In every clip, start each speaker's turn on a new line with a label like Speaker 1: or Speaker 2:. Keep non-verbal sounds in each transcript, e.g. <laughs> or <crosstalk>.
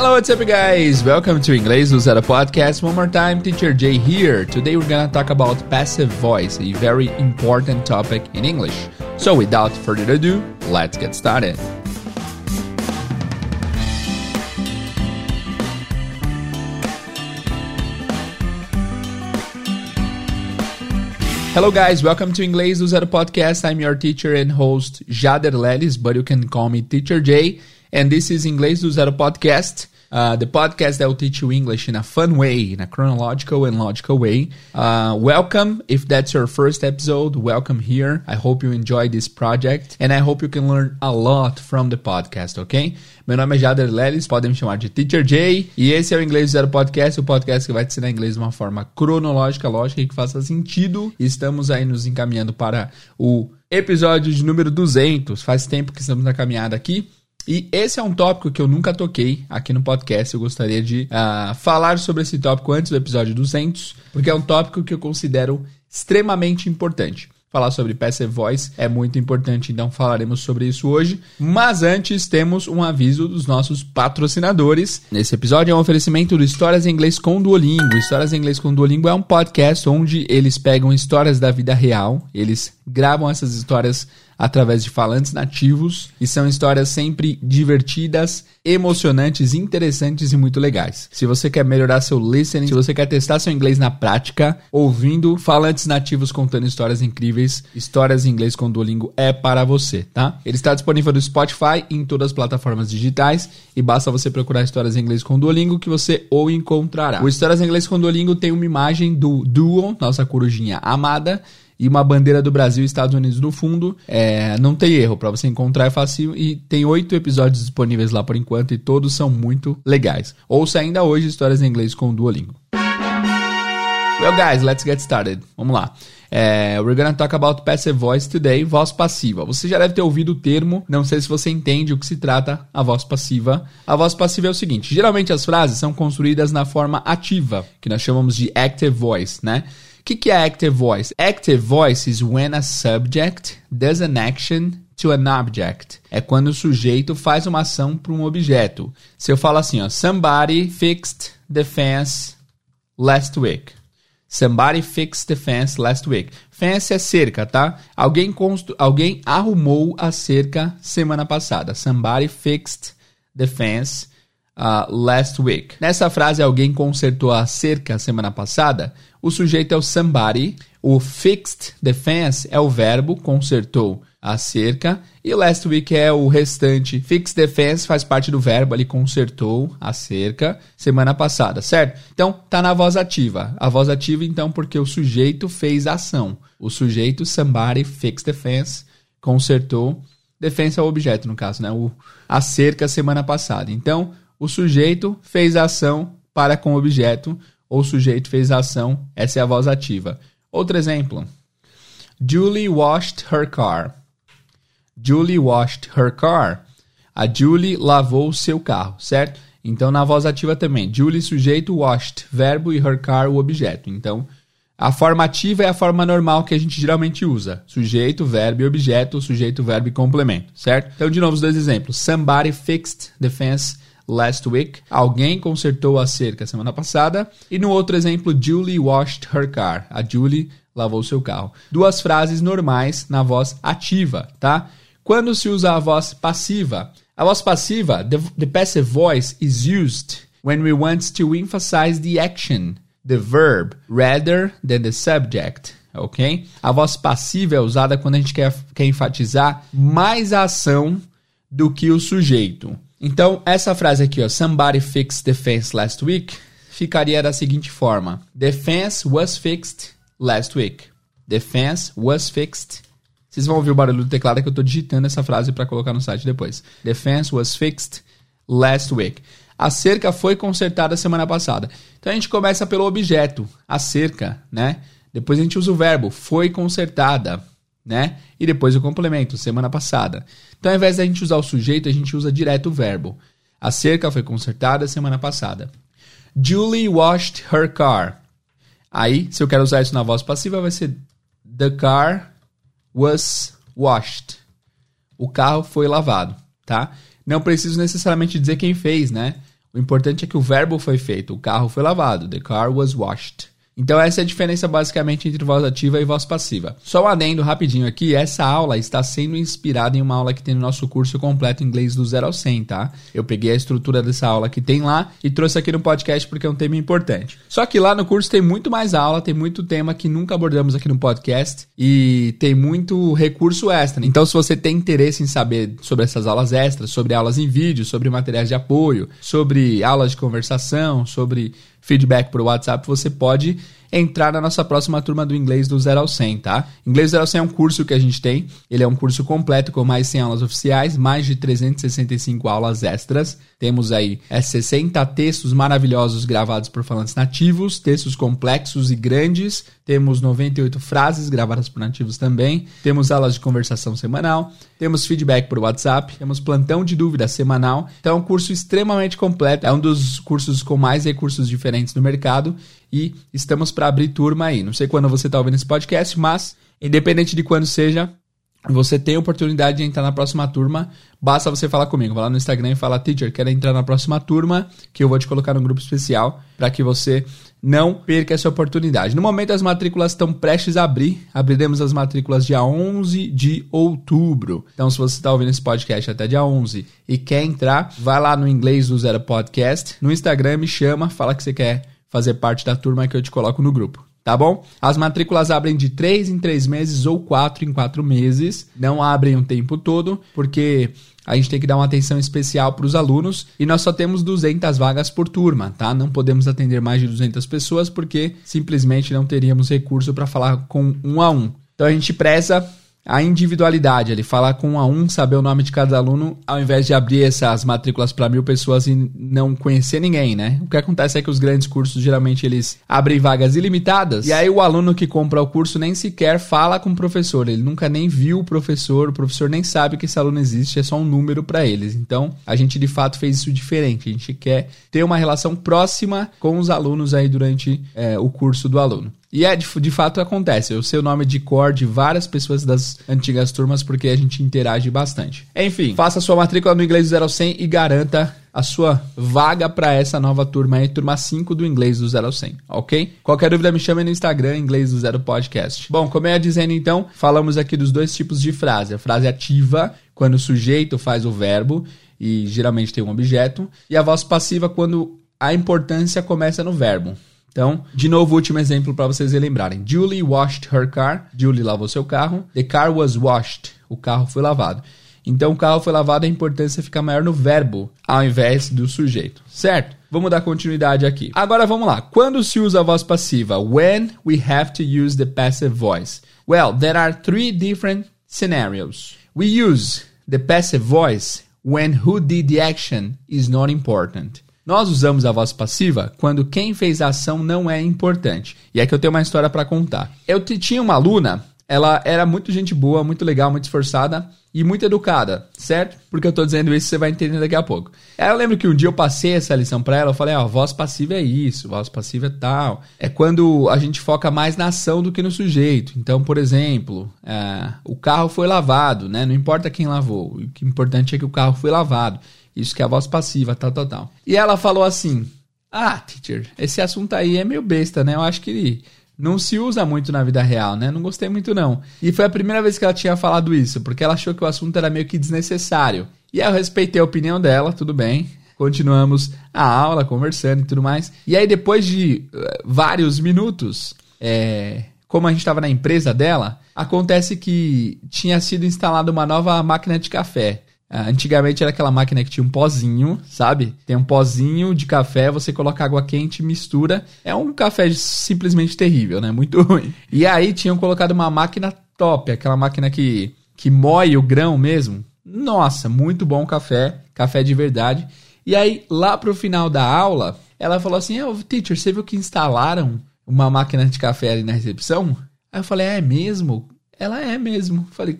Speaker 1: Hello, what's up, guys? Welcome to Inglês Zero Podcast. One more time, Teacher Jay here. Today we're gonna talk about passive voice, a very important topic in English. So, without further ado, let's get started. Hello, guys. Welcome to Inglês Zero Podcast. I'm your teacher and host, Jader Lelis, but you can call me Teacher Jay. And this is Inglês do Zero Podcast. Uh, the podcast that will teach you English in a fun way, in a chronological and logical way. Uh, welcome. If that's your first episode, welcome here. I hope you enjoy this project and I hope you can learn a lot from the podcast, ok? Meu nome é Jader Lelis, podem me chamar de Teacher J. E esse é o Inglês Zero Podcast, o podcast que vai te ensinar inglês de uma forma cronológica, lógica e que faça sentido. Estamos aí nos encaminhando para o episódio de número 200. Faz tempo que estamos na caminhada aqui. E esse é um tópico que eu nunca toquei aqui no podcast. Eu gostaria de uh, falar sobre esse tópico antes do episódio 200, porque é um tópico que eu considero extremamente importante. Falar sobre passive voice é muito importante, então falaremos sobre isso hoje. Mas antes, temos um aviso dos nossos patrocinadores. Nesse episódio é um oferecimento do Histórias em Inglês com Duolingo. Histórias em Inglês com Duolingo é um podcast onde eles pegam histórias da vida real, eles gravam essas histórias através de falantes nativos e são histórias sempre divertidas, emocionantes, interessantes e muito legais. Se você quer melhorar seu listening, se você quer testar seu inglês na prática, ouvindo falantes nativos contando histórias incríveis, histórias em inglês com Duolingo é para você, tá? Ele está disponível no Spotify e em todas as plataformas digitais e basta você procurar histórias em inglês com Duolingo que você o encontrará. O Histórias em Inglês com Duolingo tem uma imagem do Duo, nossa corujinha amada, e uma bandeira do Brasil e Estados Unidos no fundo. É, não tem erro, para você encontrar é fácil e tem oito episódios disponíveis lá por enquanto e todos são muito legais. Ouça ainda hoje histórias em inglês com o Duolingo. Well, guys, let's get started. Vamos lá. É, we're gonna talk about passive voice today, voz passiva. Você já deve ter ouvido o termo, não sei se você entende o que se trata a voz passiva. A voz passiva é o seguinte: geralmente as frases são construídas na forma ativa, que nós chamamos de active voice, né? O que, que é active voice? Active voice is when a subject does an action to an object. É quando o sujeito faz uma ação para um objeto. Se eu falo assim, ó, somebody fixed the fence last week. Somebody fixed the fence last week. Fence é cerca, tá? Alguém, constru... Alguém arrumou a cerca semana passada. Somebody fixed the fence uh, last week. Nessa frase, alguém consertou a cerca semana passada. O sujeito é o somebody. O fixed the fence é o verbo, consertou a cerca. E last week é o restante. Fixed the fence faz parte do verbo, ali consertou a cerca semana passada, certo? Então, tá na voz ativa. A voz ativa, então, porque o sujeito fez a ação. O sujeito, somebody, fixed the fence, consertou. Defense é o objeto, no caso, né? O, a cerca semana passada. Então, o sujeito fez ação para com o objeto, ou o sujeito fez ação, essa é a voz ativa. Outro exemplo. Julie washed her car. Julie washed her car. A Julie lavou o seu carro, certo? Então, na voz ativa também. Julie, sujeito, washed, verbo e her car, o objeto. Então, a forma ativa é a forma normal que a gente geralmente usa. Sujeito, verbo e objeto, sujeito, verbo e complemento, certo? Então, de novo, os dois exemplos. Somebody fixed the fence last week. Alguém consertou a cerca semana passada. E no outro exemplo, Julie washed her car. A Julie lavou seu carro. Duas frases normais na voz ativa, tá? Quando se usa a voz passiva? A voz passiva, the, the passive voice is used when we want to emphasize the action, the verb, rather than the subject ok? A voz passiva é usada quando a gente quer, quer enfatizar mais a ação do que o sujeito. Então, essa frase aqui, ó, somebody fixed the fence last week, ficaria da seguinte forma: The fence was fixed last week. The fence was fixed. Vocês vão ouvir o barulho do teclado que eu estou digitando essa frase para colocar no site depois. The fence was fixed last week. A cerca foi consertada semana passada. Então a gente começa pelo objeto, a cerca, né? Depois a gente usa o verbo, foi consertada né? E depois o complemento, semana passada. Então, ao invés da gente usar o sujeito, a gente usa direto o verbo. A cerca foi consertada semana passada. Julie washed her car. Aí, se eu quero usar isso na voz passiva, vai ser The car was washed. O carro foi lavado, tá? Não preciso necessariamente dizer quem fez, né? O importante é que o verbo foi feito, o carro foi lavado, the car was washed. Então essa é a diferença basicamente entre voz ativa e voz passiva. Só um adendo rapidinho aqui, essa aula está sendo inspirada em uma aula que tem no nosso curso completo inglês do 0 ao 100, tá? Eu peguei a estrutura dessa aula que tem lá e trouxe aqui no podcast porque é um tema importante. Só que lá no curso tem muito mais aula, tem muito tema que nunca abordamos aqui no podcast e tem muito recurso extra. Então se você tem interesse em saber sobre essas aulas extras, sobre aulas em vídeo, sobre materiais de apoio, sobre aulas de conversação, sobre feedback por WhatsApp, você pode entrar na nossa próxima turma do Inglês do 0 ao 100, tá? Inglês 0 ao 100 é um curso que a gente tem, ele é um curso completo com mais 100 aulas oficiais, mais de 365 aulas extras. Temos aí é, 60 textos maravilhosos gravados por falantes nativos, textos complexos e grandes. Temos 98 frases gravadas por nativos também. Temos aulas de conversação semanal. Temos feedback por WhatsApp. Temos plantão de dúvidas semanal. Então é um curso extremamente completo. É um dos cursos com mais recursos diferentes no mercado e estamos para abrir turma aí. Não sei quando você está ouvindo esse podcast, mas independente de quando seja, você tem a oportunidade de entrar na próxima turma. Basta você falar comigo. Vai lá no Instagram e fala, teacher, quero entrar na próxima turma, que eu vou te colocar no grupo especial para que você não perca essa oportunidade. No momento, as matrículas estão prestes a abrir. Abriremos as matrículas dia 11 de outubro. Então, se você está ouvindo esse podcast até dia 11 e quer entrar, vai lá no Inglês do Zero Podcast. No Instagram, me chama, fala que você quer fazer parte da turma que eu te coloco no grupo. Tá bom? As matrículas abrem de 3 em 3 meses ou 4 em 4 meses. Não abrem o tempo todo, porque a gente tem que dar uma atenção especial para os alunos e nós só temos 200 vagas por turma, tá? Não podemos atender mais de 200 pessoas porque simplesmente não teríamos recurso para falar com um a um. Então a gente preza a individualidade, ele fala com um a um, saber o nome de cada aluno, ao invés de abrir essas matrículas para mil pessoas e não conhecer ninguém, né? O que acontece é que os grandes cursos geralmente eles abrem vagas ilimitadas e aí o aluno que compra o curso nem sequer fala com o professor, ele nunca nem viu o professor, o professor nem sabe que esse aluno existe, é só um número para eles. Então a gente de fato fez isso diferente, a gente quer ter uma relação próxima com os alunos aí durante é, o curso do aluno. E é, de, de, fato acontece. Eu sei o nome de cor de várias pessoas das antigas turmas porque a gente interage bastante. Enfim, faça sua matrícula no Inglês do 0 ao 100 e garanta a sua vaga para essa nova turma aí, turma 5 do Inglês do 0 ao 100, ok? Qualquer dúvida me chame no Instagram, Inglês do Zero Podcast. Bom, como eu ia dizendo então, falamos aqui dos dois tipos de frase. A frase ativa, quando o sujeito faz o verbo e geralmente tem um objeto, e a voz passiva quando a importância começa no verbo. Então, de novo, último exemplo para vocês lembrarem. Julie washed her car. Julie lavou seu carro. The car was washed. O carro foi lavado. Então, o carro foi lavado, a importância fica maior no verbo ao invés do sujeito, certo? Vamos dar continuidade aqui. Agora vamos lá. Quando se usa a voz passiva? When we have to use the passive voice? Well, there are three different scenarios. We use the passive voice when who did the action is not important. Nós usamos a voz passiva quando quem fez a ação não é importante. E aqui eu tenho uma história para contar. Eu tinha uma aluna, ela era muito gente boa, muito legal, muito esforçada e muito educada, certo? Porque eu tô dizendo isso, você vai entender daqui a pouco. Eu lembro que um dia eu passei essa lição para ela, eu falei, ó, voz passiva é isso, voz passiva é tal. É quando a gente foca mais na ação do que no sujeito. Então, por exemplo, é, o carro foi lavado, né? Não importa quem lavou, o que é importante é que o carro foi lavado. Isso que é a voz passiva, tal, tal, tal. E ela falou assim: Ah, teacher, esse assunto aí é meio besta, né? Eu acho que não se usa muito na vida real, né? Não gostei muito, não. E foi a primeira vez que ela tinha falado isso, porque ela achou que o assunto era meio que desnecessário. E eu respeitei a opinião dela, tudo bem. Continuamos a aula, conversando e tudo mais. E aí, depois de uh, vários minutos, é, como a gente estava na empresa dela, acontece que tinha sido instalada uma nova máquina de café. Ah, antigamente era aquela máquina que tinha um pozinho, sabe? Tem um pozinho de café, você coloca água quente, mistura. É um café simplesmente terrível, né? Muito <laughs> ruim. E aí tinham colocado uma máquina top, aquela máquina que, que moe o grão mesmo. Nossa, muito bom café, café de verdade. E aí, lá pro final da aula, ela falou assim: oh, teacher, você viu que instalaram uma máquina de café ali na recepção? Aí eu falei: é mesmo? Ela é mesmo. Falei: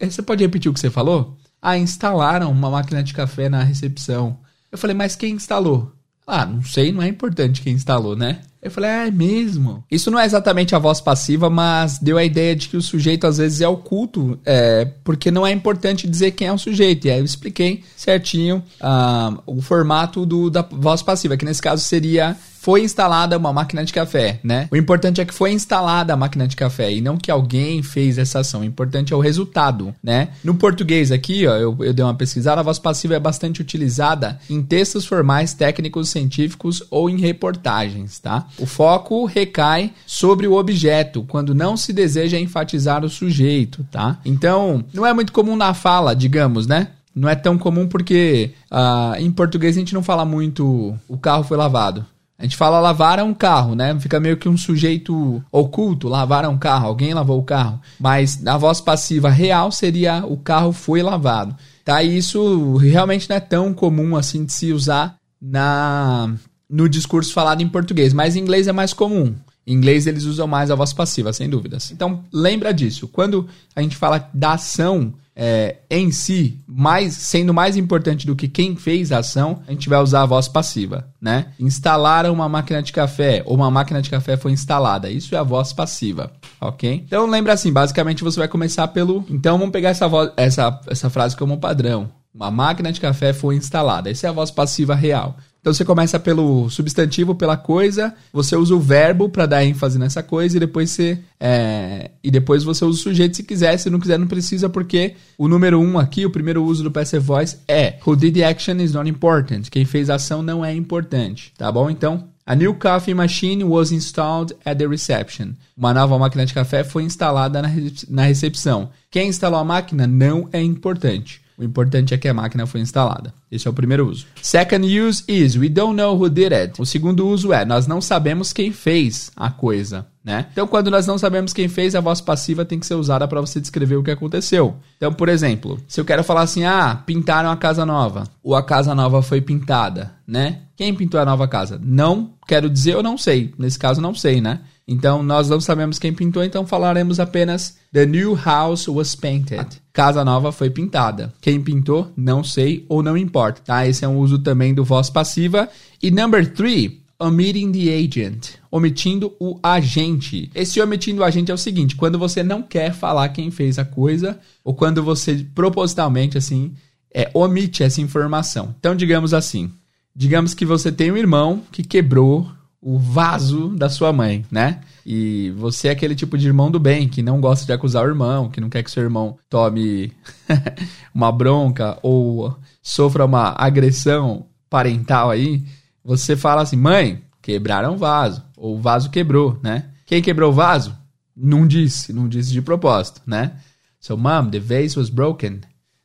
Speaker 1: você pode repetir o que você falou? Ah, instalaram uma máquina de café na recepção. Eu falei, mas quem instalou? Ah, não sei, não é importante quem instalou, né? Eu falei, ah, é mesmo? Isso não é exatamente a voz passiva, mas deu a ideia de que o sujeito às vezes é oculto, é, porque não é importante dizer quem é o sujeito. E aí eu expliquei certinho uh, o formato do, da voz passiva, que nesse caso seria foi instalada uma máquina de café, né? O importante é que foi instalada a máquina de café e não que alguém fez essa ação. O importante é o resultado, né? No português aqui, ó, eu, eu dei uma pesquisada, a voz passiva é bastante utilizada em textos formais, técnicos, científicos ou em reportagens, tá? O foco recai sobre o objeto, quando não se deseja enfatizar o sujeito, tá? Então, não é muito comum na fala, digamos, né? Não é tão comum porque uh, em português a gente não fala muito o carro foi lavado. A gente fala lavar um carro, né? Fica meio que um sujeito oculto, lavar um carro, alguém lavou o carro. Mas na voz passiva real seria o carro foi lavado. Tá? E isso realmente não é tão comum assim de se usar na no discurso falado em português, mas em inglês é mais comum. Em inglês eles usam mais a voz passiva, sem dúvidas. Então lembra disso. Quando a gente fala da ação é, em si, mais, sendo mais importante do que quem fez a ação, a gente vai usar a voz passiva, né? Instalaram uma máquina de café, ou uma máquina de café foi instalada. Isso é a voz passiva, ok? Então lembra assim, basicamente você vai começar pelo. Então vamos pegar essa, voz, essa, essa frase como padrão. Uma máquina de café foi instalada. Essa é a voz passiva real. Então você começa pelo substantivo, pela coisa, você usa o verbo para dar ênfase nessa coisa e depois você é, e depois você usa o sujeito se quiser, se não quiser não precisa porque o número um aqui, o primeiro uso do passive voice é who did the action is not important. Quem fez a ação não é importante, tá bom? Então a new coffee machine was installed at the reception. Uma nova máquina de café foi instalada na recepção. Quem instalou a máquina não é importante. O importante é que a máquina foi instalada. Esse é o primeiro uso. Second use is we don't know who did it. O segundo uso é nós não sabemos quem fez a coisa, né? Então, quando nós não sabemos quem fez, a voz passiva tem que ser usada para você descrever o que aconteceu. Então, por exemplo, se eu quero falar assim: "Ah, pintaram a casa nova", ou a casa nova foi pintada, né? Quem pintou a nova casa? Não quero dizer, eu não sei. Nesse caso, não sei, né? Então, nós não sabemos quem pintou, então falaremos apenas The new house was painted. Casa nova foi pintada. Quem pintou, não sei ou não importa, tá? Esse é um uso também do voz passiva. E number three, omitting the agent, omitindo o agente. Esse omitindo o agente é o seguinte, quando você não quer falar quem fez a coisa, ou quando você propositalmente, assim, é, omite essa informação. Então, digamos assim, digamos que você tem um irmão que quebrou o vaso da sua mãe, né? E você é aquele tipo de irmão do bem que não gosta de acusar o irmão, que não quer que seu irmão tome <laughs> uma bronca ou sofra uma agressão parental aí. Você fala assim: mãe, quebraram o vaso, ou o vaso quebrou, né? Quem quebrou o vaso? Não disse, não disse de propósito, né? So, mom, the vase was broken.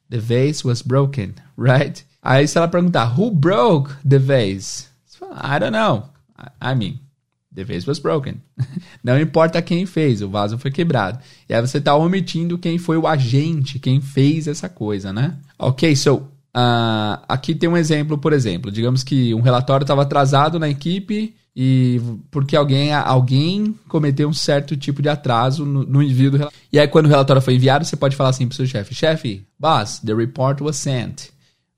Speaker 1: The vase was broken, right? Aí se ela perguntar, who broke the vase? I don't know. I mean, the vase was broken. <laughs> Não importa quem fez, o vaso foi quebrado. E aí você está omitindo quem foi o agente, quem fez essa coisa, né? Ok, so uh, aqui tem um exemplo, por exemplo. Digamos que um relatório estava atrasado na equipe e porque alguém, alguém cometeu um certo tipo de atraso no, no envio do relatório. E aí quando o relatório foi enviado, você pode falar assim para o seu chefe, chefe, boss, the report was sent.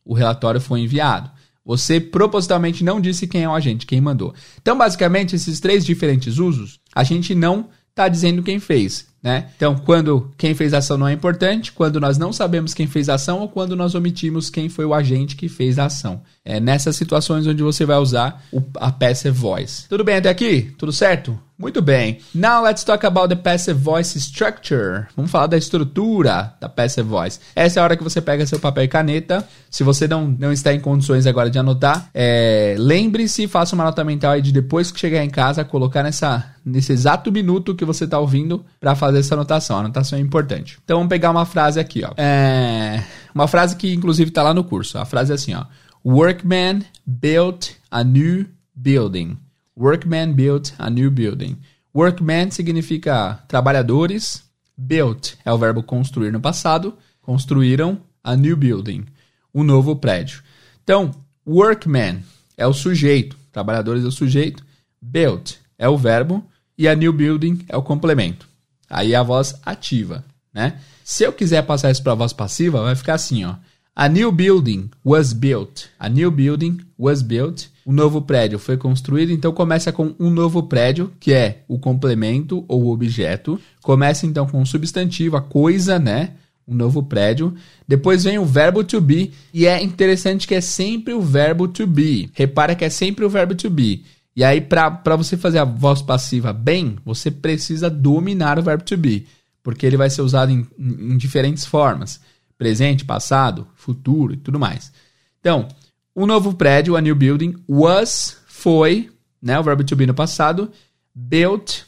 Speaker 1: O relatório foi enviado. Você propositalmente não disse quem é o agente, quem mandou. Então, basicamente, esses três diferentes usos, a gente não está dizendo quem fez. Né? Então, quando quem fez a ação não é importante, quando nós não sabemos quem fez a ação ou quando nós omitimos quem foi o agente que fez a ação. É nessas situações onde você vai usar o, a passive voice. Tudo bem até aqui? Tudo certo? Muito bem. Now let's talk about the passive voice structure. Vamos falar da estrutura da passive voice. Essa é a hora que você pega seu papel e caneta. Se você não, não está em condições agora de anotar, é, lembre-se, faça uma nota mental aí de depois que chegar em casa, colocar nessa, nesse exato minuto que você está ouvindo para fazer essa anotação. A anotação é importante. Então vamos pegar uma frase aqui, ó. É, uma frase que inclusive está lá no curso. A frase é assim, ó. Workman built a new building. Workman built a new building. Workman significa trabalhadores. Built é o verbo construir no passado. Construíram a new building, um novo prédio. Então, workman é o sujeito. Trabalhadores é o sujeito. Built é o verbo. E a new building é o complemento. Aí é a voz ativa, né? Se eu quiser passar isso para a voz passiva, vai ficar assim, ó. A new building was built. A new building was built. um novo prédio foi construído, então começa com um novo prédio, que é o complemento ou objeto. Começa então com o substantivo, a coisa, né? Um novo prédio. Depois vem o verbo to be, e é interessante que é sempre o verbo to be. Repara que é sempre o verbo to be. E aí, para você fazer a voz passiva bem, você precisa dominar o verbo to be, porque ele vai ser usado em, em diferentes formas: presente, passado, futuro e tudo mais. Então, um novo prédio, a new building, was, foi, né, o verbo to be no passado, built,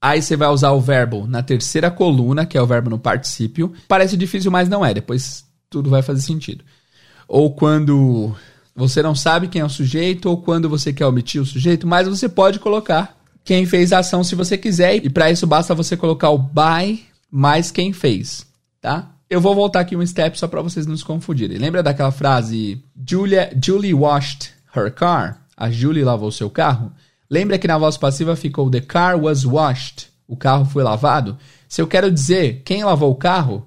Speaker 1: aí você vai usar o verbo na terceira coluna, que é o verbo no particípio. Parece difícil, mas não é, depois tudo vai fazer sentido. Ou quando você não sabe quem é o sujeito, ou quando você quer omitir o sujeito, mas você pode colocar quem fez a ação se você quiser, e para isso basta você colocar o by mais quem fez, tá? Eu vou voltar aqui um step só para vocês não se confundirem. Lembra daquela frase Julia, Julie washed her car? A Julie lavou seu carro? Lembra que na voz passiva ficou the car was washed? O carro foi lavado? Se eu quero dizer quem lavou o carro,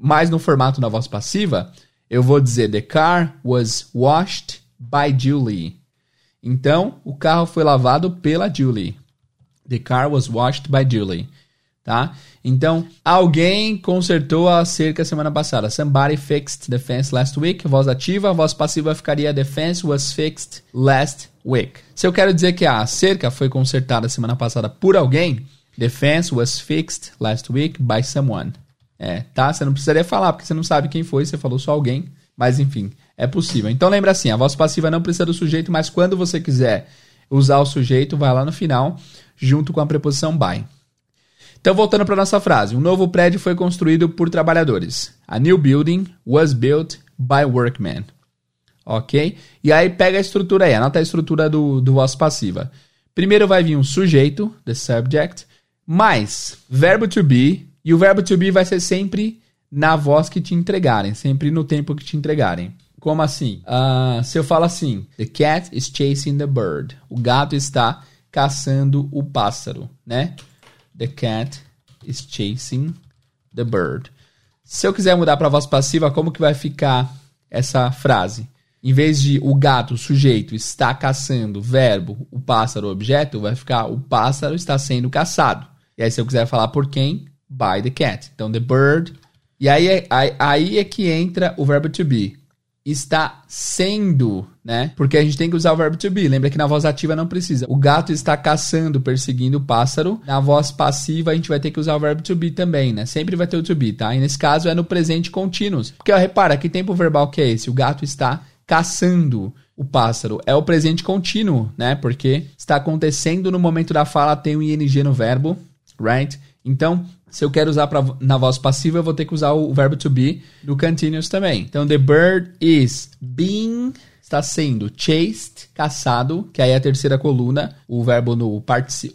Speaker 1: mais no formato da voz passiva, eu vou dizer the car was washed by Julie. Então, o carro foi lavado pela Julie. The car was washed by Julie tá? Então, alguém consertou a cerca semana passada. Somebody fixed the fence last week. Voz ativa. Voz passiva ficaria the fence was fixed last week. Se eu quero dizer que a cerca foi consertada semana passada por alguém, the fence was fixed last week by someone. É, tá? Você não precisaria falar, porque você não sabe quem foi, você falou só alguém. Mas enfim, é possível. Então lembra assim, a voz passiva não precisa do sujeito, mas quando você quiser usar o sujeito, vai lá no final, junto com a preposição by. Então, voltando para nossa frase: um novo prédio foi construído por trabalhadores. A new building was built by workmen. Ok? E aí pega a estrutura aí, anota a estrutura do, do voz passiva. Primeiro vai vir um sujeito, the subject, mais verbo to be, e o verbo to be vai ser sempre na voz que te entregarem, sempre no tempo que te entregarem. Como assim? Uh, se eu falo assim, the cat is chasing the bird. O gato está caçando o pássaro, né? The cat is chasing the bird. Se eu quiser mudar para voz passiva, como que vai ficar essa frase? Em vez de o gato, sujeito, está caçando, verbo, o pássaro, objeto, vai ficar o pássaro está sendo caçado. E aí, se eu quiser falar por quem, by the cat. Então, the bird. E aí, é, aí, aí é que entra o verbo to be está sendo, né? Porque a gente tem que usar o verbo to be. Lembra que na voz ativa não precisa. O gato está caçando, perseguindo o pássaro. Na voz passiva a gente vai ter que usar o verbo to be também, né? Sempre vai ter o to be, tá? E nesse caso é no presente contínuo. Porque ó, repara, que tempo verbal que é esse? O gato está caçando o pássaro. É o presente contínuo, né? Porque está acontecendo no momento da fala, tem um ing no verbo, right? Então, se eu quero usar pra, na voz passiva, eu vou ter que usar o verbo to be no continuous também. Então, the bird is being, está sendo chased, caçado, que aí é a terceira coluna, o verbo no,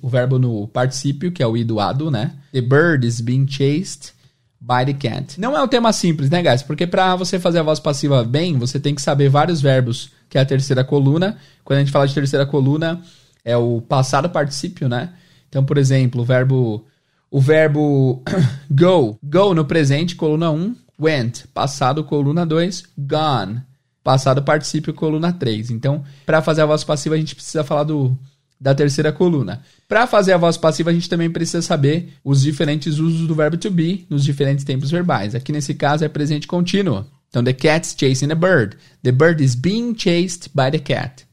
Speaker 1: o verbo no particípio, que é o idoado, né? The bird is being chased by the cat. Não é um tema simples, né, guys? Porque para você fazer a voz passiva bem, você tem que saber vários verbos, que é a terceira coluna. Quando a gente fala de terceira coluna, é o passado particípio, né? Então, por exemplo, o verbo o verbo <clears throat> go, go no presente, coluna 1, went, passado, coluna 2, gone, passado particípio, coluna 3. Então, para fazer a voz passiva, a gente precisa falar do, da terceira coluna. Para fazer a voz passiva, a gente também precisa saber os diferentes usos do verbo to be nos diferentes tempos verbais. Aqui nesse caso é presente contínuo. Então, the cat's chasing a bird. The bird is being chased by the cat.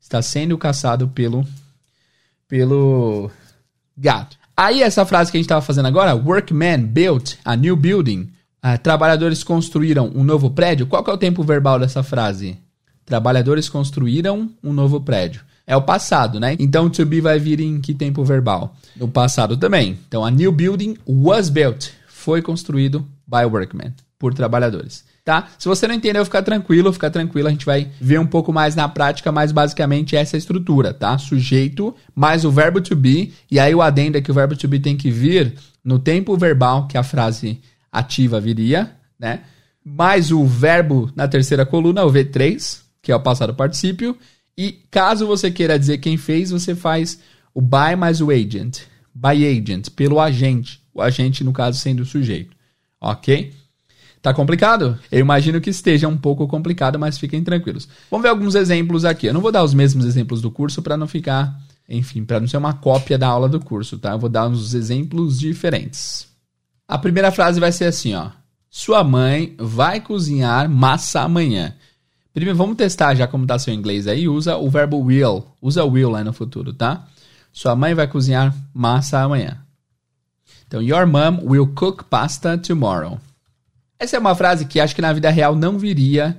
Speaker 1: Está sendo caçado pelo pelo gato. Aí essa frase que a gente estava fazendo agora, workmen built a new building, uh, trabalhadores construíram um novo prédio. Qual que é o tempo verbal dessa frase? Trabalhadores construíram um novo prédio. É o passado, né? Então to be vai vir em que tempo verbal? No passado também. Então a new building was built, foi construído by workmen, por trabalhadores tá? Se você não entendeu, fica tranquilo, fica tranquilo, a gente vai ver um pouco mais na prática, mas basicamente essa é estrutura, tá? Sujeito mais o verbo to be, e aí o adendo é que o verbo to be tem que vir no tempo verbal que a frase ativa viria, né? Mais o verbo na terceira coluna, o V3, que é o passado particípio, e caso você queira dizer quem fez, você faz o by mais o agent, by agent, pelo agente, o agente no caso sendo o sujeito, ok? Tá complicado? Eu imagino que esteja um pouco complicado, mas fiquem tranquilos. Vamos ver alguns exemplos aqui. Eu não vou dar os mesmos exemplos do curso para não ficar, enfim, para não ser uma cópia da aula do curso, tá? Eu vou dar uns exemplos diferentes. A primeira frase vai ser assim, ó. Sua mãe vai cozinhar massa amanhã. Primeiro, vamos testar já como tá seu inglês aí. Usa o verbo will. Usa will lá no futuro, tá? Sua mãe vai cozinhar massa amanhã. Então, your mom will cook pasta tomorrow. Essa é uma frase que acho que na vida real não viria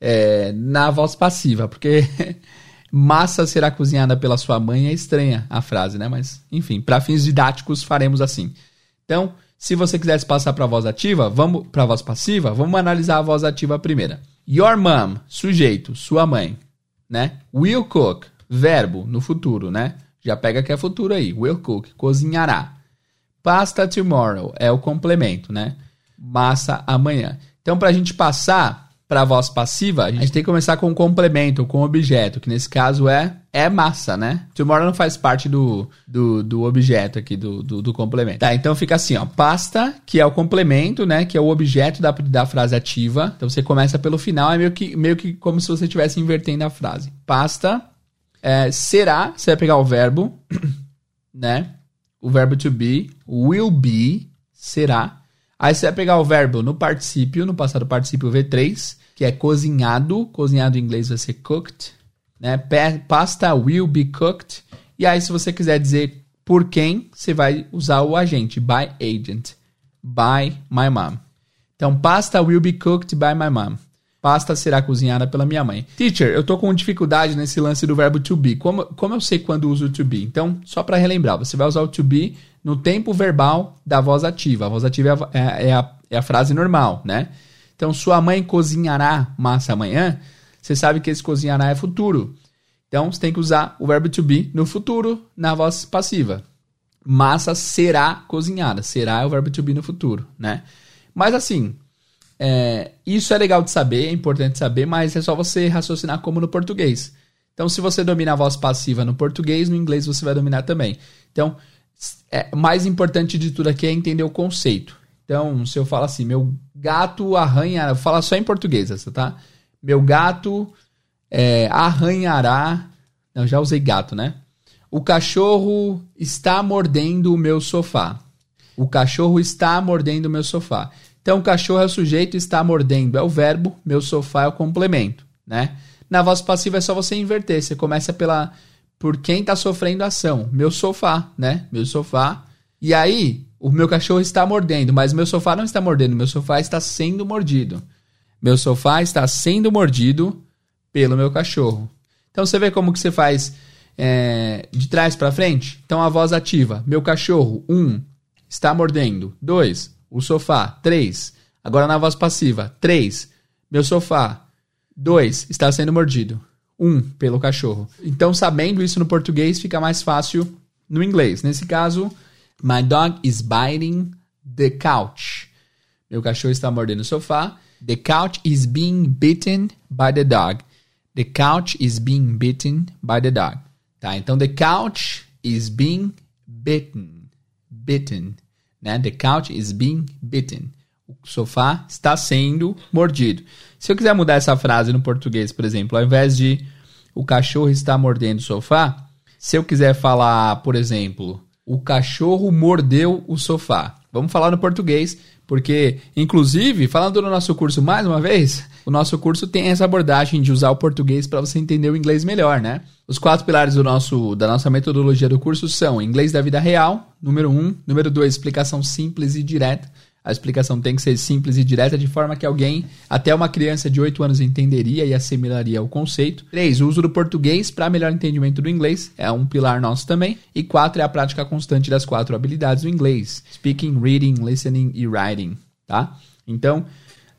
Speaker 1: é, na voz passiva, porque <laughs> massa será cozinhada pela sua mãe é estranha a frase, né? Mas, enfim, para fins didáticos faremos assim. Então, se você quisesse passar para a voz ativa, vamos para a voz passiva, vamos analisar a voz ativa primeira. Your mom, sujeito, sua mãe, né? Will cook, verbo no futuro, né? Já pega que é futuro aí. Will cook, cozinhará. Pasta tomorrow é o complemento, né? Massa amanhã. Então, para a gente passar para a voz passiva, a gente tem que começar com um complemento, com um objeto, que nesse caso é é massa, né? Tomorrow não faz parte do, do, do objeto aqui, do, do, do, complemento. Tá, então fica assim, ó. Pasta, que é o complemento, né? Que é o objeto da, da frase ativa. Então você começa pelo final, é meio que, meio que como se você estivesse invertendo a frase. Pasta, é, será, você vai pegar o verbo, <coughs> né? O verbo to be, will be, será. Aí você vai pegar o verbo no particípio, no passado particípio V3, que é cozinhado. Cozinhado em inglês vai ser cooked. Né? Pasta will be cooked. E aí, se você quiser dizer por quem, você vai usar o agente, by agent. By my mom. Então, pasta will be cooked by my mom. Pasta será cozinhada pela minha mãe. Teacher, eu tô com dificuldade nesse lance do verbo to be. Como, como eu sei quando uso o to be? Então, só para relembrar, você vai usar o to be no tempo verbal da voz ativa. A voz ativa é a, é a, é a frase normal, né? Então, sua mãe cozinhará massa amanhã, você sabe que esse cozinhará é futuro. Então, você tem que usar o verbo to be no futuro, na voz passiva. Massa será cozinhada. Será é o verbo to be no futuro, né? Mas assim, é, isso é legal de saber, é importante saber, mas é só você raciocinar como no português. Então, se você domina a voz passiva no português, no inglês você vai dominar também. Então, é, mais importante de tudo aqui é entender o conceito. Então, se eu falo assim, meu gato arranha, vou falar só em português essa, tá? Meu gato é, arranhará. Não, já usei gato, né? O cachorro está mordendo o meu sofá. O cachorro está mordendo o meu sofá. Então, o cachorro é o sujeito, está mordendo é o verbo, meu sofá é o complemento, né? Na voz passiva é só você inverter. Você começa pela por quem está sofrendo ação. Meu sofá, né? Meu sofá. E aí, o meu cachorro está mordendo, mas meu sofá não está mordendo, meu sofá está sendo mordido. Meu sofá está sendo mordido pelo meu cachorro. Então você vê como que você faz é, de trás para frente? Então a voz ativa. Meu cachorro, um, está mordendo. Dois, o sofá. Três. Agora na voz passiva. Três, meu sofá. Dois, está sendo mordido um pelo cachorro. Então, sabendo isso no português, fica mais fácil no inglês. Nesse caso, my dog is biting the couch. Meu cachorro está mordendo o sofá. The couch is being bitten by the dog. The couch is being bitten by the dog. Tá? Então, the couch is being bitten. Bitten. Né? The couch is being bitten. O sofá está sendo mordido. Se eu quiser mudar essa frase no português, por exemplo, ao invés de o cachorro está mordendo o sofá, se eu quiser falar, por exemplo, o cachorro mordeu o sofá. Vamos falar no português, porque, inclusive, falando do nosso curso mais uma vez, o nosso curso tem essa abordagem de usar o português para você entender o inglês melhor, né? Os quatro pilares do nosso, da nossa metodologia do curso são inglês da vida real, número um, número dois, explicação simples e direta. A explicação tem que ser simples e direta, de forma que alguém, até uma criança de 8 anos, entenderia e assimilaria o conceito. 3. O uso do português para melhor entendimento do inglês é um pilar nosso também. E 4 é a prática constante das quatro habilidades do inglês: speaking, reading, listening e writing. Tá? Então,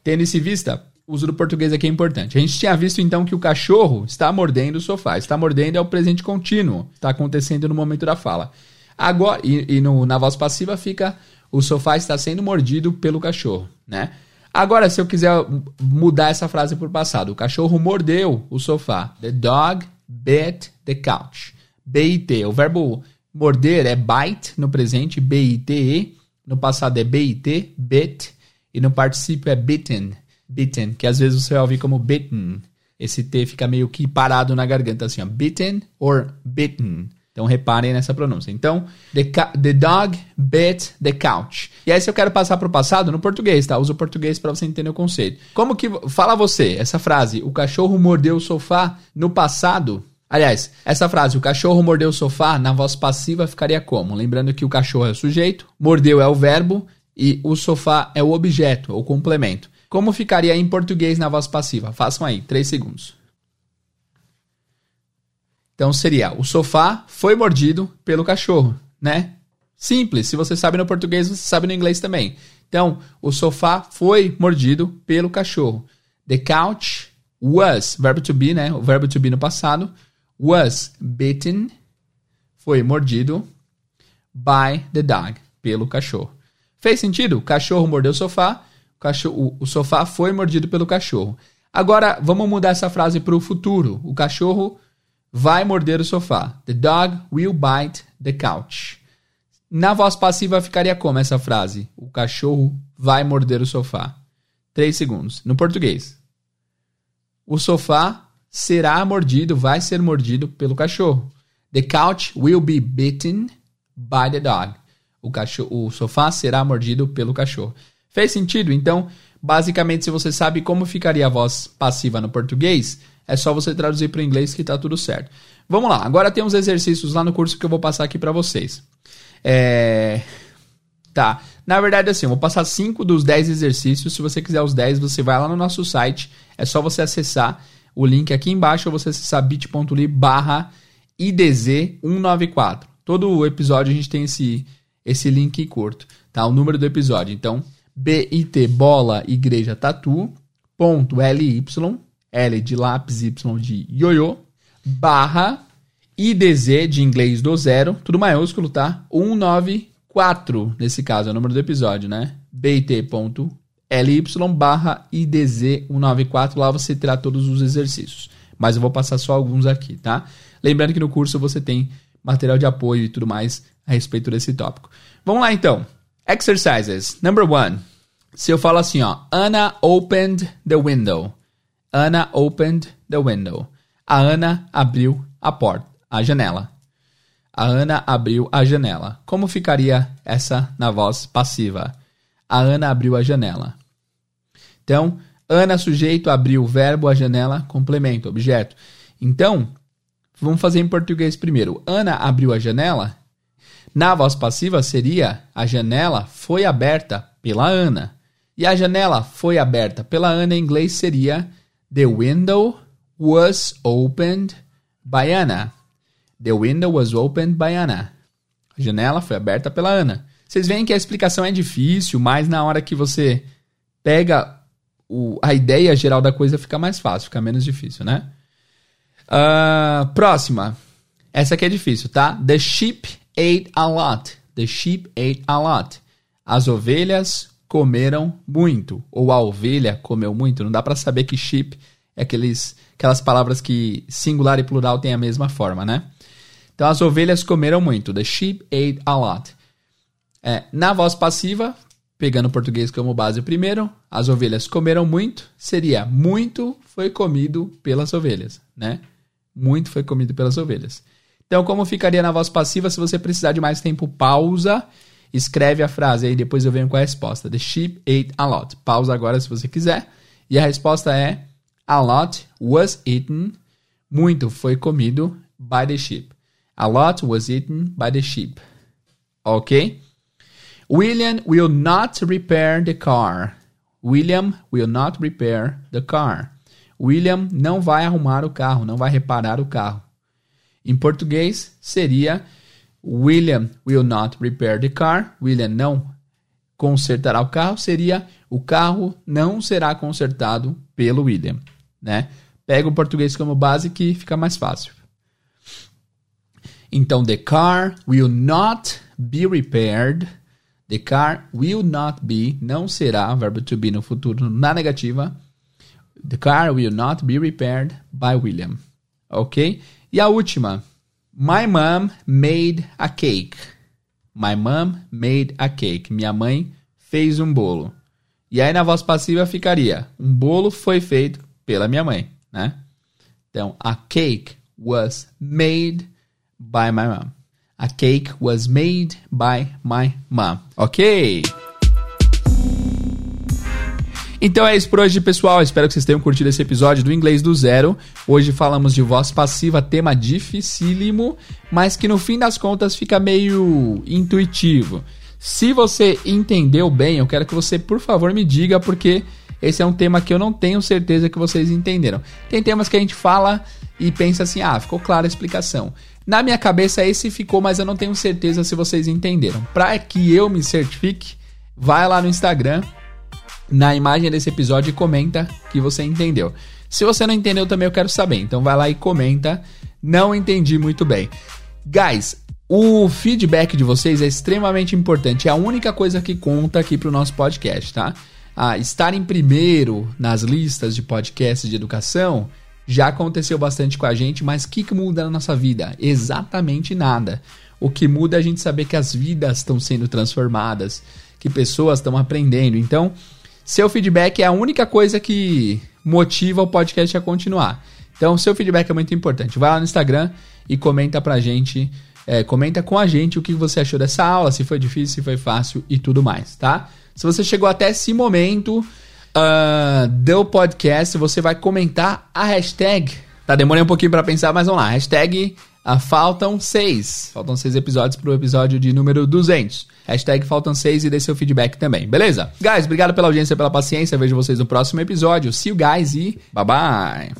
Speaker 1: tendo isso em vista, o uso do português aqui é importante. A gente tinha visto então que o cachorro está mordendo o sofá. Está mordendo é o presente contínuo. Está acontecendo no momento da fala. Agora, e, e no, na voz passiva fica o sofá está sendo mordido pelo cachorro, né? Agora, se eu quiser mudar essa frase por passado, o cachorro mordeu o sofá. The dog bit the couch. B-I-T. O verbo morder é bite no presente, B-I-T-E. No passado é B-I-T, bit. E no particípio é bitten, bitten, que às vezes você vai ouvir como bitten. Esse T fica meio que parado na garganta, assim, ó. Bitten or bitten. Então reparem nessa pronúncia. Então, the, the dog bit the couch. E aí se eu quero passar para o passado, no português, tá? Usa o português para você entender o conceito. Como que fala você essa frase? O cachorro mordeu o sofá no passado? Aliás, essa frase, o cachorro mordeu o sofá, na voz passiva ficaria como? Lembrando que o cachorro é o sujeito, mordeu é o verbo e o sofá é o objeto, ou complemento. Como ficaria em português na voz passiva? Façam aí, 3 segundos. Então seria: o sofá foi mordido pelo cachorro, né? Simples. Se você sabe no português, você sabe no inglês também. Então, o sofá foi mordido pelo cachorro. The couch was, verbo to be, né? O verbo to be no passado. Was bitten, foi mordido by the dog, pelo cachorro. Fez sentido? O cachorro mordeu o sofá, o, cachorro, o, sofá foi mordido pelo cachorro. Agora, vamos mudar essa frase para o futuro. O cachorro vai morder o sofá. The dog will bite the couch. Na voz passiva ficaria como essa frase? O cachorro vai morder o sofá. Três segundos. No português. O sofá será mordido, vai ser mordido pelo cachorro. The couch will be bitten by the dog. O, cachorro, o sofá será mordido pelo cachorro. Fez sentido? Então, basicamente, se você sabe como ficaria a voz passiva no português, é só você traduzir para o inglês que tá tudo certo. Vamos lá, agora tem uns exercícios lá no curso que eu vou passar aqui para vocês. É... Tá, na verdade assim, eu vou passar 5 dos 10 exercícios. Se você quiser os 10, você vai lá no nosso site. É só você acessar o link aqui embaixo ou você acessar bit.ly barra IDZ194. Todo episódio a gente tem esse, esse link curto, tá? O número do episódio. Então, bit bola igreja tatu ponto ly L de lápis, Y de ioiô, barra IDZ de inglês do zero, tudo maiúsculo, tá? 194, nesse caso, é o número do episódio, né? bit.ly barra IDZ 194, lá você terá todos os exercícios. Mas eu vou passar só alguns aqui, tá? Lembrando que no curso você tem material de apoio e tudo mais a respeito desse tópico. Vamos lá então. Exercises. Number one. Se eu falo assim, ó, Anna opened the window. Anna opened the window. A Ana abriu a porta, a janela. A Ana abriu a janela. Como ficaria essa na voz passiva? A Ana abriu a janela. Então, Ana, sujeito, abriu, verbo, a janela, complemento, objeto. Então, vamos fazer em português primeiro. Ana abriu a janela. Na voz passiva seria a janela foi aberta pela Ana. E a janela foi aberta pela Ana em inglês seria The window was opened by Anna. The window was opened by Anna. A janela foi aberta pela Ana. Vocês veem que a explicação é difícil, mas na hora que você pega o, a ideia geral da coisa fica mais fácil, fica menos difícil, né? Uh, próxima. Essa aqui é difícil, tá? The sheep ate a lot. The sheep ate a lot. As ovelhas comeram muito, ou a ovelha comeu muito. Não dá para saber que sheep é aqueles, aquelas palavras que singular e plural têm a mesma forma, né? Então as ovelhas comeram muito. The sheep ate a lot. É, na voz passiva, pegando o português como base primeiro, as ovelhas comeram muito, seria muito foi comido pelas ovelhas, né? Muito foi comido pelas ovelhas. Então, como ficaria na voz passiva se você precisar de mais tempo, pausa Escreve a frase aí, depois eu venho com a resposta. The sheep ate a lot. Pausa agora se você quiser. E a resposta é: A lot was eaten. Muito foi comido by the sheep. A lot was eaten by the sheep. Ok? William will not repair the car. William will not repair the car. William não vai arrumar o carro, não vai reparar o carro. Em português, seria William will not repair the car. William não consertará o carro. Seria o carro não será consertado pelo William, né? Pega o português como base que fica mais fácil. Então, the car will not be repaired. The car will not be, não será, verbo to be no futuro, na negativa. The car will not be repaired by William. Ok? E a última, My mom made a cake. My mom made a cake. Minha mãe fez um bolo. E aí na voz passiva ficaria: um bolo foi feito pela minha mãe, né? Então, a cake was made by my mom. A cake was made by my mom. Ok? Então é isso por hoje, pessoal. Espero que vocês tenham curtido esse episódio do Inglês do Zero. Hoje falamos de voz passiva, tema dificílimo, mas que no fim das contas fica meio intuitivo. Se você entendeu bem, eu quero que você, por favor, me diga, porque esse é um tema que eu não tenho certeza que vocês entenderam. Tem temas que a gente fala e pensa assim: ah, ficou clara a explicação. Na minha cabeça esse ficou, mas eu não tenho certeza se vocês entenderam. Para que eu me certifique, vai lá no Instagram na imagem desse episódio e comenta que você entendeu. Se você não entendeu também eu quero saber, então vai lá e comenta. Não entendi muito bem. Guys, o feedback de vocês é extremamente importante. É a única coisa que conta aqui pro nosso podcast, tá? Ah, estar em primeiro nas listas de podcasts de educação já aconteceu bastante com a gente, mas o que, que muda na nossa vida? Exatamente nada. O que muda é a gente saber que as vidas estão sendo transformadas, que pessoas estão aprendendo. Então, seu feedback é a única coisa que motiva o podcast a continuar. Então, seu feedback é muito importante. Vai lá no Instagram e comenta pra gente, é, comenta com a gente o que você achou dessa aula, se foi difícil, se foi fácil e tudo mais, tá? Se você chegou até esse momento uh, do podcast, você vai comentar a hashtag. Tá, demorei um pouquinho para pensar, mas vamos lá. Hashtag uh, faltam seis. Faltam seis episódios pro episódio de número 200. Hashtag faltam seis e dê seu feedback também, beleza? Guys, obrigado pela audiência, pela paciência. Vejo vocês no próximo episódio. See you guys e bye bye.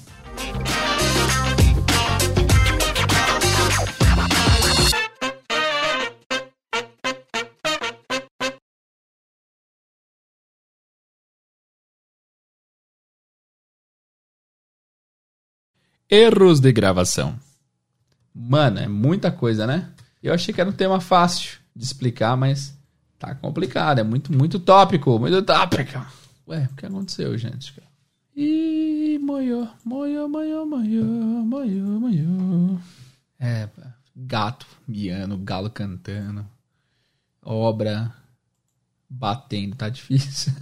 Speaker 1: Erros de gravação. Mano, é muita coisa, né? Eu achei que era um tema fácil de explicar, mas tá complicado. É muito, muito tópico, muito tópico. Ué, o que aconteceu, gente? Ih, moiô, moiô, moiô, moiô, moiô, moiô. É, gato miando, galo cantando, obra batendo, tá difícil.